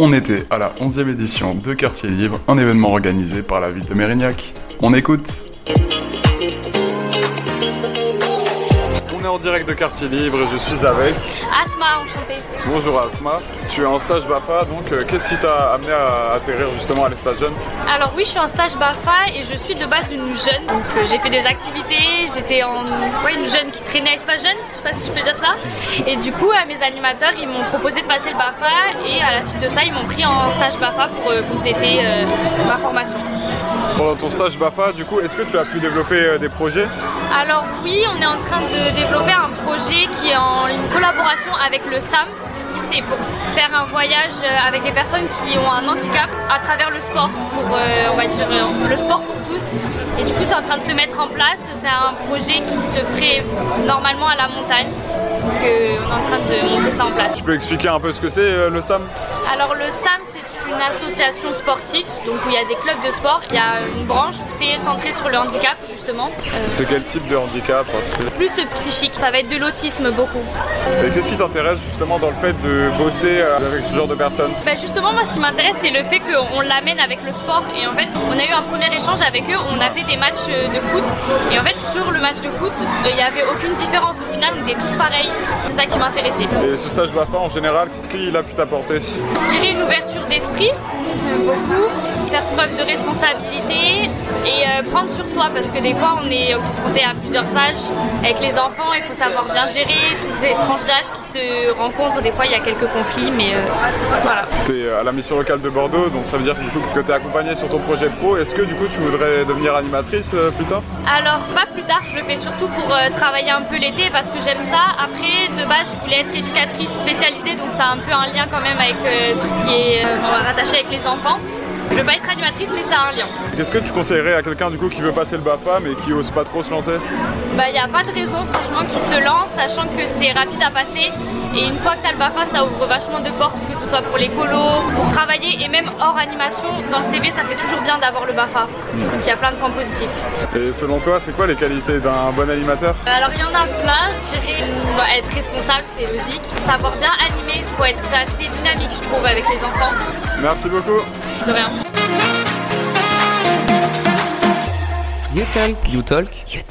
On était à la 11e édition de Quartier Libre, un événement organisé par la ville de Mérignac. On écoute en direct de Quartier Libre et je suis avec... Asma, enchantée. Bonjour Asma, tu es en stage BAFA, donc euh, qu'est-ce qui t'a amené à atterrir justement à l'espace jeune? Alors oui, je suis en stage BAFA et je suis de base une jeune. Donc euh, j'ai fait des activités, j'étais en ouais, une jeune qui traînait à l'espace jeune, je sais pas si je peux dire ça. Et du coup, euh, mes animateurs, ils m'ont proposé de passer le BAFA et à la suite de ça, ils m'ont pris en stage BAFA pour euh, compléter ma formation. Pendant ton stage BAFA, du coup, est-ce que tu as pu développer euh, des projets? Alors oui, on est en train de développer un projet qui est en collaboration avec le SAM. Du coup, c'est pour faire un voyage euh, avec des personnes qui ont un handicap à travers le sport, pour, euh, on va dire, le sport pour tous. Et du coup, c'est en train de se mettre en place. C'est un projet qui se ferait normalement à la montagne. Donc, on est en train de monter ça en place. Tu peux expliquer un peu ce que c'est le SAM Alors le SAM c'est une association sportive, donc où il y a des clubs de sport, il y a une branche, c'est centré sur le handicap justement, Euh, C'est quel type de handicap plus psychique, ça va être de l'autisme beaucoup. Et qu'est-ce qui t'intéresse justement dans le fait de bosser euh, avec ce genre de personnes? Bah justement moi ce qui m'intéresse c'est le fait qu'on l'amène avec le sport. Et en fait on a eu un premier échange avec eux, on a fait des matchs euh, de foot. Et en fait sur le match de foot il n'y avait aucune différence, au final on était tous pareils, c'est ça qui m'intéressait. Et ce stage BAFA en général, qu'est-ce qu'il a pu t'apporter? Je dirais une ouverture d'esprit, euh, beaucoup, faire preuve de responsabilité et euh, prendre sur soi parce que des fois on est confronté à plusieurs âges avec les enfants, il faut savoir bien gérer toutes les tranches d'âge qui se rencontrent, des fois il y a quelques conflits mais euh, voilà. Tu es à la mission locale de Bordeaux, donc ça veut dire du coup, que tu es accompagné sur ton projet pro. Est-ce que du coup tu voudrais devenir animatrice euh, plus tard? Alors pas plus tard, je le fais surtout pour euh, travailler un peu l'été parce que j'aime ça. Après de base je voulais être éducatrice spécialisée donc ça a un peu un lien quand même avec euh, tout ce qui est euh, rattaché avec les enfants. Je veux pas être animatrice mais ça a un lien. Qu'est-ce que tu conseillerais à quelqu'un du coup qui veut passer le BAFA mais qui ose pas trop se lancer? Bah, il n'y a pas de raison, franchement, qui se lance, sachant que c'est rapide à passer. Et une fois que tu as le BAFA, ça ouvre vachement de portes, que ce soit pour les colos, pour travailler, et même hors animation. Dans le CV, ça fait toujours bien d'avoir le BAFA. Donc il y a plein de points positifs. Et selon toi, c'est quoi les qualités d'un bon animateur? Alors il y en a plein, je dirais bah, être responsable, c'est logique. Savoir bien animer, il faut être assez dynamique, je trouve, avec les enfants. Merci beaucoup De rien. You Talk. You Talk. You